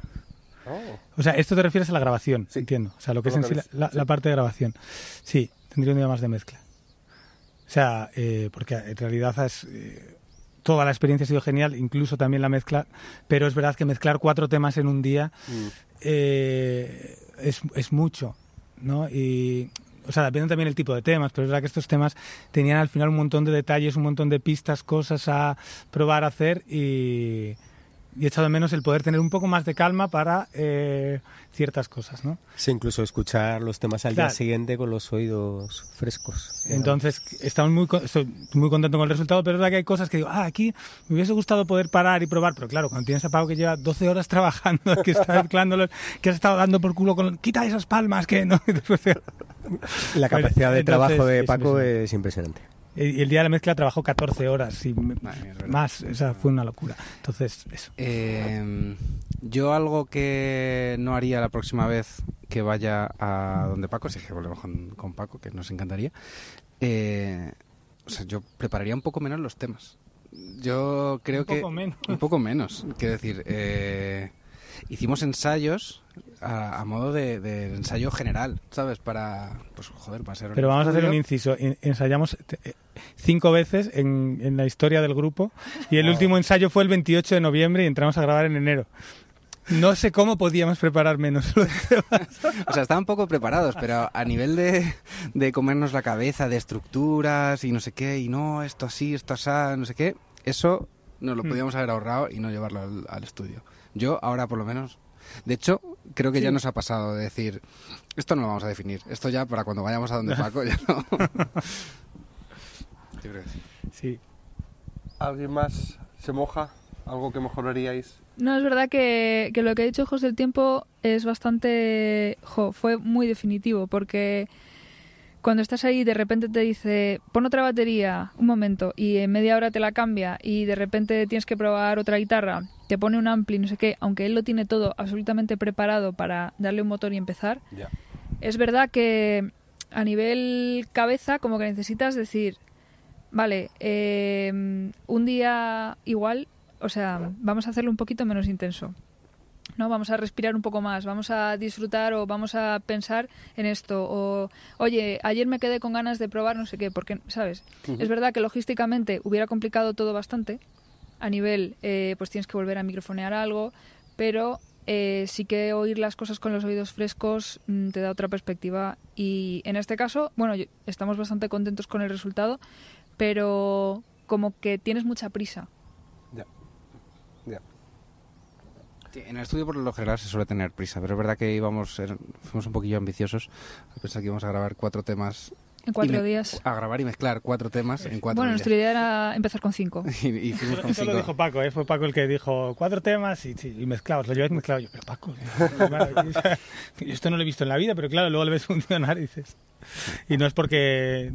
[SPEAKER 1] Oh,
[SPEAKER 3] O sea, esto te refieres a la grabación,
[SPEAKER 1] Sí.
[SPEAKER 3] entiendo. O sea, lo que es en la, la-
[SPEAKER 1] sí.
[SPEAKER 3] la parte de grabación. Sí, tendría un día más de mezcla. O sea, eh, porque en realidad es, eh, toda la experiencia ha sido genial, incluso también la mezcla, pero es verdad que mezclar cuatro temas en un día
[SPEAKER 1] mm,
[SPEAKER 3] eh, es, es mucho, ¿no? Y, o sea, depende también el tipo de temas, pero es verdad que estos temas tenían al final un montón de detalles, un montón de pistas, cosas a probar, a hacer y, y he echado de menos el poder tener un poco más de calma para eh, ciertas cosas, ¿no?
[SPEAKER 4] sí incluso escuchar los temas al
[SPEAKER 3] Claro.
[SPEAKER 4] día siguiente con los oídos frescos
[SPEAKER 3] Entonces, estamos muy, estoy muy contento con el resultado, pero es verdad que hay cosas que digo, ah, aquí me hubiese gustado poder parar y probar, pero claro, cuando tienes a Pau que lleva 12 horas trabajando, que está mezclándolos, que has estado dando por culo con, quita esas palmas, que no,
[SPEAKER 4] la
[SPEAKER 3] Bueno,
[SPEAKER 4] capacidad de
[SPEAKER 3] entonces,
[SPEAKER 4] trabajo de
[SPEAKER 3] es
[SPEAKER 4] Paco
[SPEAKER 3] impresionante.
[SPEAKER 4] es impresionante
[SPEAKER 3] Y el día de la mezcla trabajó 14 horas y
[SPEAKER 2] verdad.
[SPEAKER 3] más, o sea, fue una locura. Entonces, eso.
[SPEAKER 2] Eh, yo algo que no haría la próxima vez que vaya a donde Paco, si es que volvemos con, con Paco, que nos encantaría, eh, o sea, yo prepararía un poco menos los temas. Yo creo
[SPEAKER 3] Un
[SPEAKER 2] que...
[SPEAKER 3] poco menos.
[SPEAKER 2] Un poco menos. Quiero decir, eh, hicimos ensayos a, a modo de, de ensayo general, ¿sabes? Para, pues joder, para ser...
[SPEAKER 3] Pero vamos a hacer un
[SPEAKER 2] estudio.
[SPEAKER 3] inciso. En- Ensayamos eh, cinco veces en, en la historia del grupo y el último ensayo fue el 28 de noviembre y entramos a grabar en enero. No sé cómo podíamos preparar menos los temas.
[SPEAKER 2] O sea, estaban poco preparados, pero a nivel de, de comernos la cabeza, de estructuras y no sé qué, y no, esto así, esto así, no sé qué, eso nos lo
[SPEAKER 3] Hmm.
[SPEAKER 2] podíamos haber ahorrado y no llevarlo al, al estudio. Yo ahora por lo menos... De hecho, creo que ya nos ha pasado de decir, esto no lo vamos a definir, esto ya para cuando vayamos a donde Paco ya no... Yo creo que sí.
[SPEAKER 3] Sí.
[SPEAKER 1] ¿Alguien más se moja? ¿Algo que mejoraríais?
[SPEAKER 5] No, es verdad que, que lo que ha dicho José del Tiempo es bastante... jo, fue muy definitivo, porque cuando estás ahí de repente te dice, pon otra batería, un momento, y en media hora te la cambia, y de repente tienes que probar otra guitarra, te pone un ampli, no sé qué, aunque él lo tiene todo absolutamente preparado para darle un motor y empezar,
[SPEAKER 1] Ya.
[SPEAKER 5] es verdad que a nivel cabeza como que necesitas decir, vale, eh, un día igual, o sea, vamos a hacerlo un poquito menos intenso. ¿no? Vamos a respirar un poco más, vamos a disfrutar o vamos a pensar en esto. O, oye, ayer me quedé con ganas de probar no sé qué, porque, ¿sabes? Es verdad que logísticamente hubiera complicado todo bastante. A nivel, eh, pues tienes que volver a microfonear algo, pero eh, sí que oír las cosas con los oídos frescos mm, te da otra perspectiva. Y en este caso, bueno, yo- estamos bastante contentos con el resultado, pero como que tienes mucha prisa.
[SPEAKER 1] Ya. Ya.
[SPEAKER 2] Sí, en el estudio por lo general se suele tener prisa, pero es verdad que íbamos, er- fuimos un poquillo ambiciosos. Pensaba que íbamos a grabar cuatro temas.
[SPEAKER 5] En cuatro días.
[SPEAKER 2] A grabar y mezclar cuatro temas en cuatro
[SPEAKER 5] Bueno,
[SPEAKER 2] días.
[SPEAKER 5] nuestra idea era empezar con cinco.
[SPEAKER 2] Y, y fuimos con
[SPEAKER 3] Eso lo
[SPEAKER 2] cinco.
[SPEAKER 3] dijo Paco, ¿eh? fue Paco el que dijo cuatro temas y, sí, y mezclados. Lo lleváis mezclado. Yo, pero Paco, yo esto no lo he visto en la vida, pero claro, luego lo ves funcionar y dices. Y no es porque,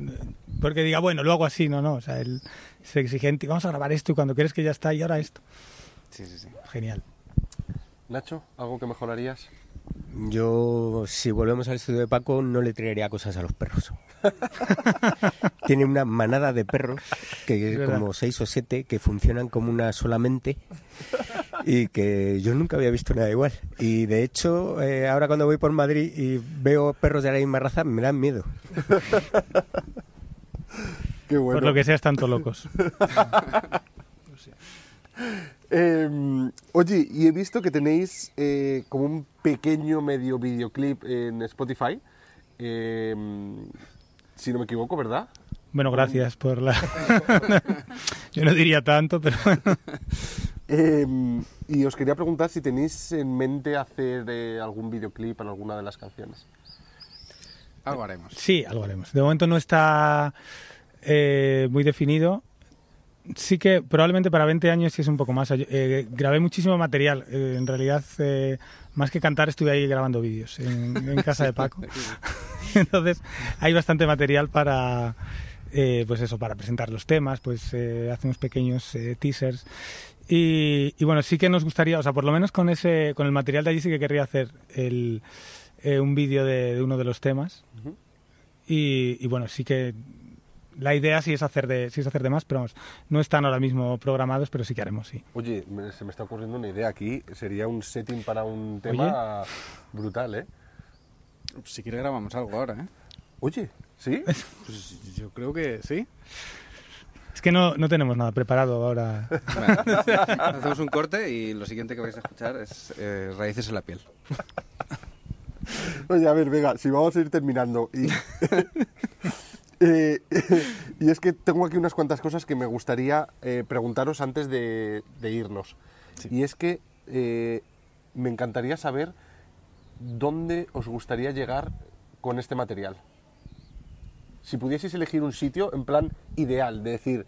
[SPEAKER 3] porque diga, bueno, lo hago así, no, no. O sea, él es exigente y vamos a grabar esto y cuando quieres que ya está y ahora esto.
[SPEAKER 2] Sí, sí, sí.
[SPEAKER 3] Genial.
[SPEAKER 1] Nacho, ¿algo que mejorarías?
[SPEAKER 4] Yo, si volvemos al estudio de Paco, no le traería cosas a los perros. Tiene una manada de perros,
[SPEAKER 3] Es
[SPEAKER 4] que
[SPEAKER 3] verdad.
[SPEAKER 4] como seis o siete, que funcionan como una solamente y que yo nunca había visto nada igual. Y de hecho, eh, ahora cuando voy por Madrid y veo perros de la misma raza, me dan miedo.
[SPEAKER 1] Qué bueno.
[SPEAKER 3] Por lo que sea, están todos locos.
[SPEAKER 1] Eh, oye, y he visto que tenéis eh, como un pequeño medio videoclip en Spotify. Eh, si no me equivoco, ¿verdad?
[SPEAKER 3] Bueno, gracias por la... Yo no diría tanto, pero bueno.
[SPEAKER 1] Eh, y os quería preguntar si tenéis en mente hacer eh, algún videoclip para alguna de las canciones.
[SPEAKER 2] Algo haremos.
[SPEAKER 3] Sí, algo haremos. De momento no está eh, muy definido. Sí que probablemente para 20 años sí es un poco más. Eh, grabé muchísimo material. Eh, en realidad, eh, más que cantar, estuve ahí grabando vídeos en, en casa de Paco. Entonces, hay bastante material para, eh, pues eso, para presentar los temas. Pues eh, hacemos pequeños teasers. Y, y bueno, sí que nos gustaría, o sea, por lo menos con ese, con el material de allí sí que querría hacer el, eh, un vídeo de, de uno de los temas. Y bueno, sí que la idea sí es hacer de, sí es hacer de más, pero vamos, no están ahora mismo programados, pero sí que haremos, sí.
[SPEAKER 1] Oye, me- se me está ocurriendo una idea aquí. Sería un setting para un tema brutal, ¿eh?
[SPEAKER 2] Si quiere grabamos algo ahora, ¿eh?
[SPEAKER 1] Oye, ¿sí?
[SPEAKER 2] Pues yo creo que sí.
[SPEAKER 3] Es que no, no tenemos nada preparado ahora.
[SPEAKER 2] Bueno, hacemos un corte y lo siguiente que vais a escuchar es eh, Raíces en la piel.
[SPEAKER 1] Oye, a ver, venga, si vamos a ir terminando. Y, Eh, y es que tengo aquí unas cuantas cosas que me gustaría eh, preguntaros antes de, de irnos. Y es que eh, me encantaría saber dónde os gustaría llegar con este material. Si pudieseis elegir un sitio en plan ideal, de decir,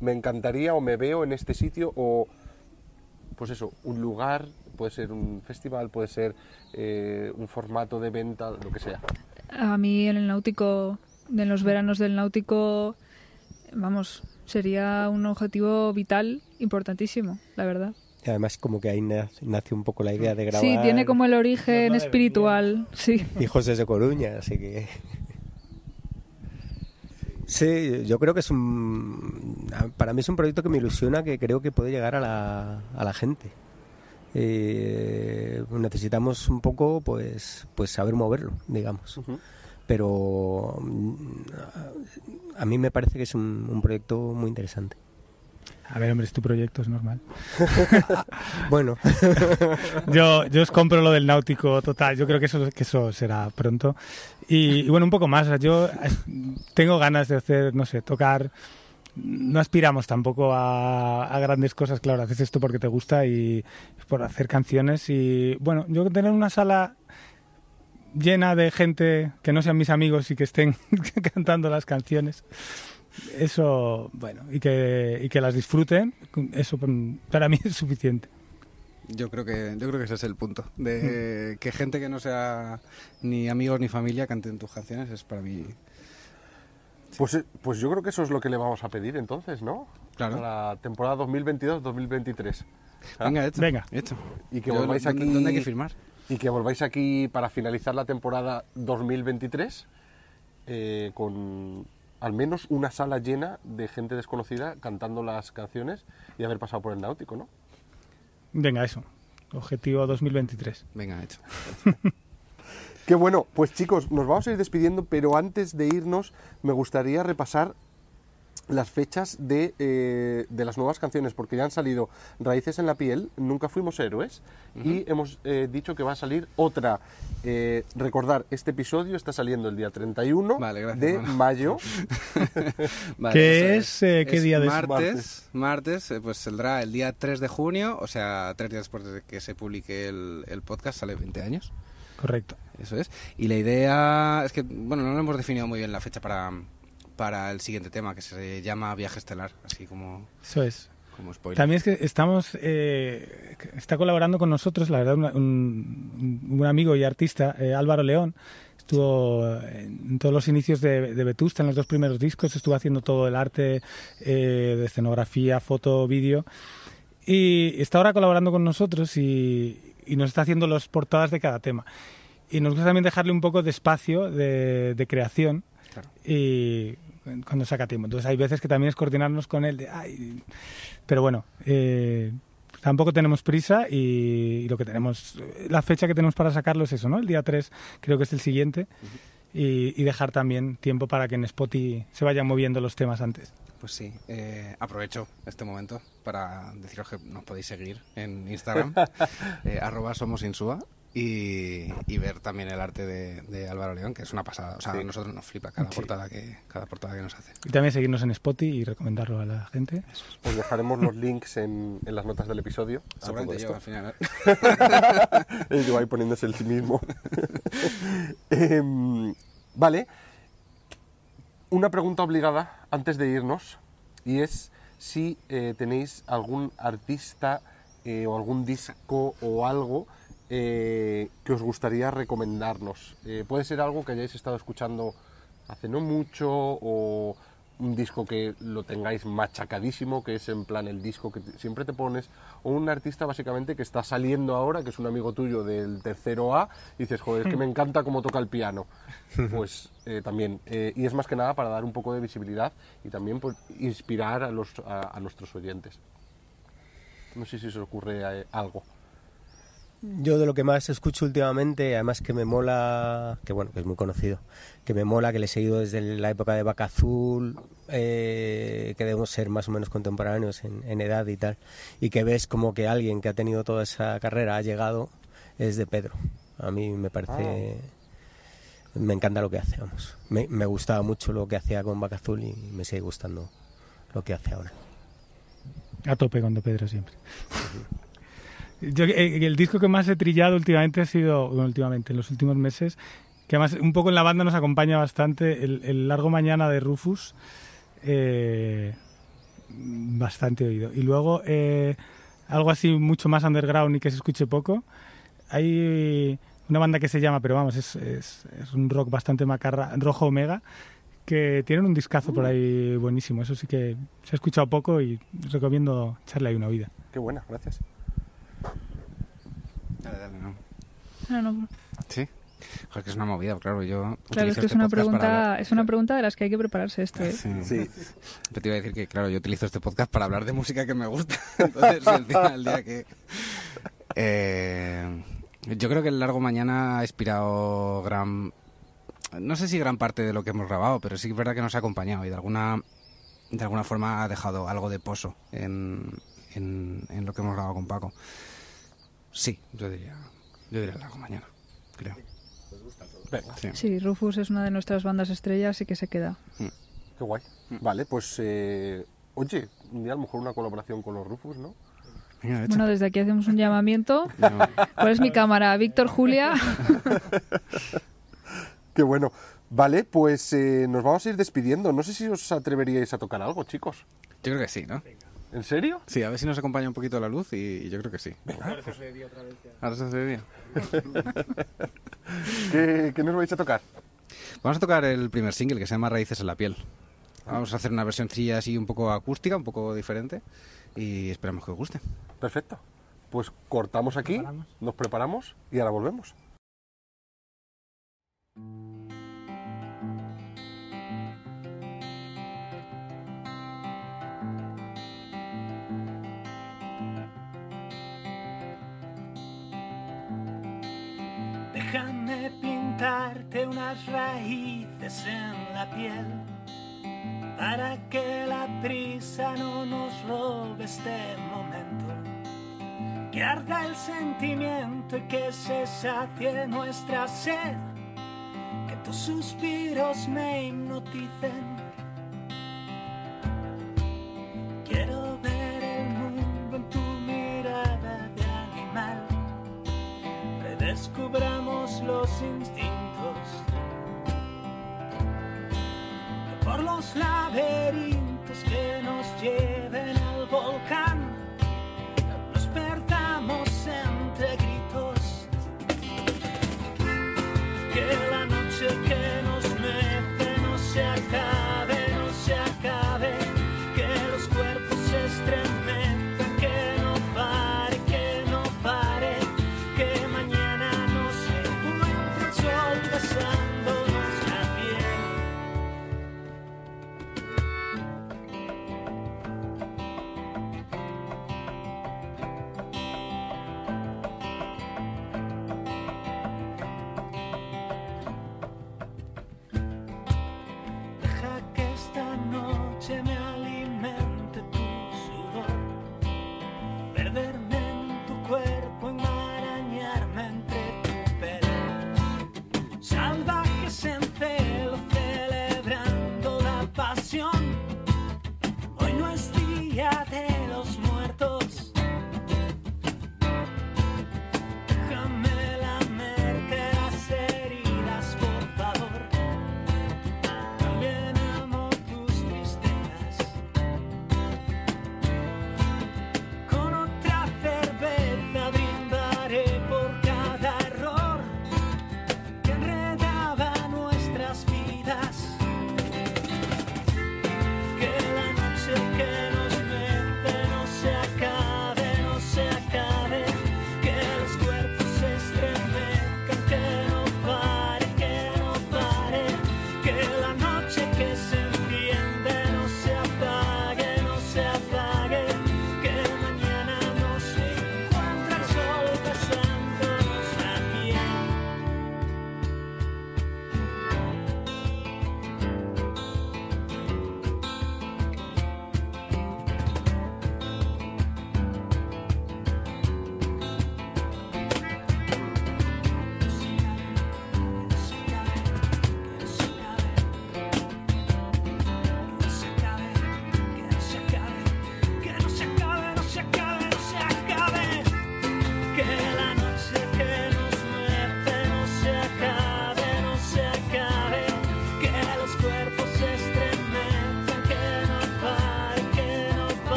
[SPEAKER 1] me encantaría o me veo en este sitio o, pues eso, un lugar, puede ser un festival, puede ser eh, un formato de venta, lo que sea.
[SPEAKER 5] A mí en el náutico, en los veranos del náutico, vamos, sería un objetivo vital importantísimo, la verdad.
[SPEAKER 4] Y además como que ahí nace, nace un poco la idea de grabar
[SPEAKER 5] Sí, tiene como el origen espiritual, sí.
[SPEAKER 4] Hijos desde Coruña, así que... Sí, yo creo que es un... Para mí es un proyecto que me ilusiona, que creo que puede llegar a la, a la gente. Eh, necesitamos un poco, pues, pues saber moverlo, digamos.
[SPEAKER 1] Ujú.
[SPEAKER 4] Pero mm, a mí me parece que es un, un proyecto muy interesante.
[SPEAKER 3] A ver, hombre, es tu proyecto, es normal.
[SPEAKER 4] Bueno,
[SPEAKER 3] Yo, yo os compro lo del náutico total. Yo creo que eso, que eso será pronto. Y, y bueno, un poco más. o sea, yo tengo ganas de hacer, no sé, tocar. No aspiramos tampoco a, a grandes cosas. Claro, haces esto porque te gusta y por hacer canciones. Y bueno, yo tener una sala llena de gente que no sean mis amigos y que estén cantando las canciones. Eso, bueno, y que, y que las disfruten, eso mm, para mí es suficiente.
[SPEAKER 2] Yo creo que yo creo que ese es el punto de que gente que no sea ni amigos ni familia canten tus canciones es para mí
[SPEAKER 1] Pues, eh, pues yo creo que eso es lo que le vamos a pedir entonces, ¿no?
[SPEAKER 2] Claro.
[SPEAKER 1] Para la temporada 2022-2023. ¿Ah?
[SPEAKER 2] venga hecho
[SPEAKER 3] Venga.
[SPEAKER 2] hecho
[SPEAKER 1] Y que volváis
[SPEAKER 2] ¿dónde-
[SPEAKER 1] aquí-
[SPEAKER 2] dónde hay que firmar
[SPEAKER 1] Y que volváis aquí para finalizar la temporada 2023 eh, con al menos una sala llena de gente desconocida cantando las canciones y haber pasado por el náutico, ¿no?
[SPEAKER 3] Venga, eso. Objetivo 2023.
[SPEAKER 2] Venga, hecho.
[SPEAKER 1] Qué bueno, pues chicos, nos vamos a ir despidiendo, pero antes de irnos me gustaría repasar las fechas de, eh, de las nuevas canciones, porque ya han salido Raíces en la piel, Nunca fuimos héroes, y hemos eh, dicho que va a salir otra. Eh, recordar, este episodio está saliendo el día 31
[SPEAKER 2] Vale, gracias,
[SPEAKER 1] de
[SPEAKER 2] mano.
[SPEAKER 1] mayo.
[SPEAKER 2] Vale,
[SPEAKER 3] ¿Qué es, eh, qué día de
[SPEAKER 2] martes, martes, pues saldrá el día 3 de junio, o sea, tres días después de que se publique el, el podcast, sale 20 años.
[SPEAKER 3] Correcto.
[SPEAKER 2] Eso es. Y la idea es que, bueno, no hemos definido muy bien la fecha para, para el siguiente tema, que se llama Viaje Estelar, así como,
[SPEAKER 3] Eso es.
[SPEAKER 2] como spoiler.
[SPEAKER 3] También es que estamos, eh, está colaborando con nosotros, la verdad, un, un amigo y artista, eh, Álvaro León. Estuvo en todos los inicios de, de Vetusta, en los dos primeros discos, estuvo haciendo todo el arte eh, de escenografía, foto, vídeo. Y está ahora colaborando con nosotros y, y nos está haciendo las portadas de cada tema. Y nos gusta también dejarle un poco de espacio de, de creación
[SPEAKER 2] Claro.
[SPEAKER 3] y cuando saca tiempo. Entonces hay veces que también es coordinarnos con él. De, "Ay", pero bueno, eh, tampoco tenemos prisa y, y lo que tenemos, la fecha que tenemos para sacarlo es eso, ¿no? El día 3 creo que es el siguiente. Y, y dejar también tiempo para que en Spotify se vayan moviendo los temas antes.
[SPEAKER 2] Pues sí, eh, aprovecho este momento para deciros que nos podéis seguir en Instagram, eh, arroba somos insúa, y, y ver también el arte de, de Álvaro León, que es una pasada. O sea, a nosotros nos flipa cada, portada que, cada portada que nos hace.
[SPEAKER 3] Y también seguirnos en Spotify y recomendarlo a la gente.
[SPEAKER 1] Os dejaremos los links en, en las notas del episodio.
[SPEAKER 2] Seguramente yo
[SPEAKER 1] esto.
[SPEAKER 2] al final. ¿eh?
[SPEAKER 1] Va ahí poniéndose el sí mismo. Em, vale. Una pregunta obligada antes de irnos y es si eh, tenéis algún artista eh, o algún disco o algo eh, que os gustaría recomendarnos. Eh, puede ser algo que hayáis estado escuchando hace no mucho o un disco que lo tengáis machacadísimo, que es en plan el disco que siempre te pones, o un artista básicamente que está saliendo ahora, que es un amigo tuyo del tercero A, y dices, joder, es que me encanta cómo toca el piano. Pues eh, también, eh, y es más que nada para dar un poco de visibilidad y también pues, inspirar a, los, a, a nuestros oyentes. No sé si se os ocurre algo.
[SPEAKER 4] Yo de lo que más escucho últimamente, además que me mola, que bueno, que es muy conocido, que me mola, que le he seguido desde la época de Vaca Azul, eh, que debemos ser más o menos contemporáneos en, en edad y tal, y que ves como que alguien que ha tenido toda esa carrera ha llegado, es de Pedro. A mí me parece... Me encanta lo que hace, vamos. Me, me gustaba mucho lo que hacía con Vaca Azul y me sigue gustando lo que hace ahora.
[SPEAKER 3] A tope con De Pedro siempre. Yo, eh, el disco que más he trillado últimamente ha sido, bueno, últimamente, en los últimos meses, que además un poco en la banda nos acompaña bastante, el, el Largo Mañana de Rufus, eh, bastante oído. Y luego eh, algo así mucho más underground y que se escuche poco. Hay una banda que se llama, pero vamos, es, es, es un rock bastante macarra, Rojo Omega, que tienen un discazo por ahí buenísimo. Eso sí que se ha escuchado poco y recomiendo echarle ahí una oída.
[SPEAKER 1] Qué buena, gracias.
[SPEAKER 2] Dale, no.
[SPEAKER 5] No, no.
[SPEAKER 2] Sí. Joder, que es una movida, claro. Yo
[SPEAKER 5] Claro, es que es
[SPEAKER 2] este
[SPEAKER 5] una
[SPEAKER 2] para
[SPEAKER 5] pregunta, es una pregunta de las que hay que prepararse esto, ¿eh?
[SPEAKER 2] Sí.
[SPEAKER 1] Sí.
[SPEAKER 2] Pero te iba a decir que, claro, yo utilizo este podcast para hablar de música que me gusta. Entonces, el día, el día que... Eh, yo creo que el Largo Mañana ha inspirado gran... No sé si gran parte de lo que hemos grabado, pero sí que es verdad que nos ha acompañado y de alguna, de alguna forma ha dejado algo de pozo en, en, en lo que hemos grabado con Paco. Sí, yo diría, yo diría el Largo Mañana, creo. Sí.
[SPEAKER 5] Sí, Rufus es una de nuestras bandas estrellas y que se queda.
[SPEAKER 1] qué guay. Vale, pues eh, oye, un día a lo mejor una colaboración con los Rufus, ¿no?
[SPEAKER 2] Venga.
[SPEAKER 5] Bueno, desde aquí hacemos un llamamiento.
[SPEAKER 2] No.
[SPEAKER 5] ¿Cuál es mi cámara? Víctor, Julia.
[SPEAKER 1] Qué bueno. Vale, pues eh, nos vamos a ir despidiendo. No sé si os atreveríais a tocar algo, chicos.
[SPEAKER 2] Yo creo que sí, ¿no?
[SPEAKER 1] ¿En serio?
[SPEAKER 2] Sí, a ver si nos acompaña un poquito la luz y, y yo creo que sí. Ahora se hace de día.
[SPEAKER 1] ¿Qué, qué nos vais a tocar?
[SPEAKER 2] Vamos a tocar el primer single que se llama Raíces en la piel. Vamos a hacer una versión así un poco acústica, un poco diferente y esperamos que os guste.
[SPEAKER 1] Perfecto. Pues cortamos aquí, nos preparamos y ahora volvemos.
[SPEAKER 6] Déjame pintarte unas raíces en la piel para que la prisa no nos robe este momento. Que arda el sentimiento y que se sacie nuestra sed. Que tus suspiros me hipnoticen. Quiero ver el mundo en tu mirada de animal. Redescubramos los instintos.
[SPEAKER 7] still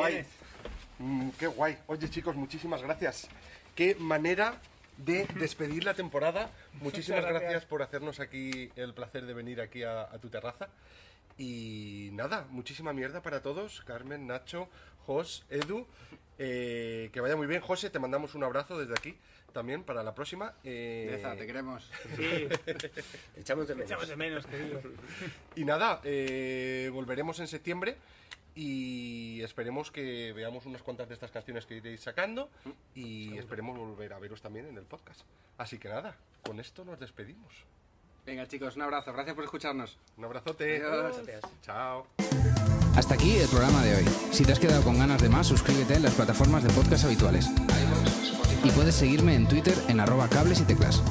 [SPEAKER 7] guay. Mm, qué guay. Oye chicos, muchísimas gracias. Qué manera de despedir la temporada. Muchísimas gracias. por hacernos aquí el placer de venir aquí a, a tu terraza. Y nada, muchísima mierda para todos. Carmen, Nacho, Jos, Edu. Eh, que vaya muy bien. José, te mandamos un abrazo desde aquí también para la próxima. Eh,
[SPEAKER 2] Teresa, te queremos.
[SPEAKER 3] Sí,
[SPEAKER 4] Echamos de menos.
[SPEAKER 3] echamos de menos, querido.
[SPEAKER 7] Y nada, eh, volveremos en septiembre y esperemos que veamos unas cuantas de estas canciones que iréis sacando y esperemos volver a veros también en el podcast. Así que nada, con esto nos despedimos.
[SPEAKER 2] Venga, chicos, un abrazo. Gracias por escucharnos.
[SPEAKER 7] Un abrazote.
[SPEAKER 2] Adiós.
[SPEAKER 7] Chao.
[SPEAKER 2] Hasta aquí el programa de hoy. Si te has quedado con ganas de más, suscríbete en las plataformas de podcast habituales. Y puedes seguirme en Twitter en arroba cables y teclas.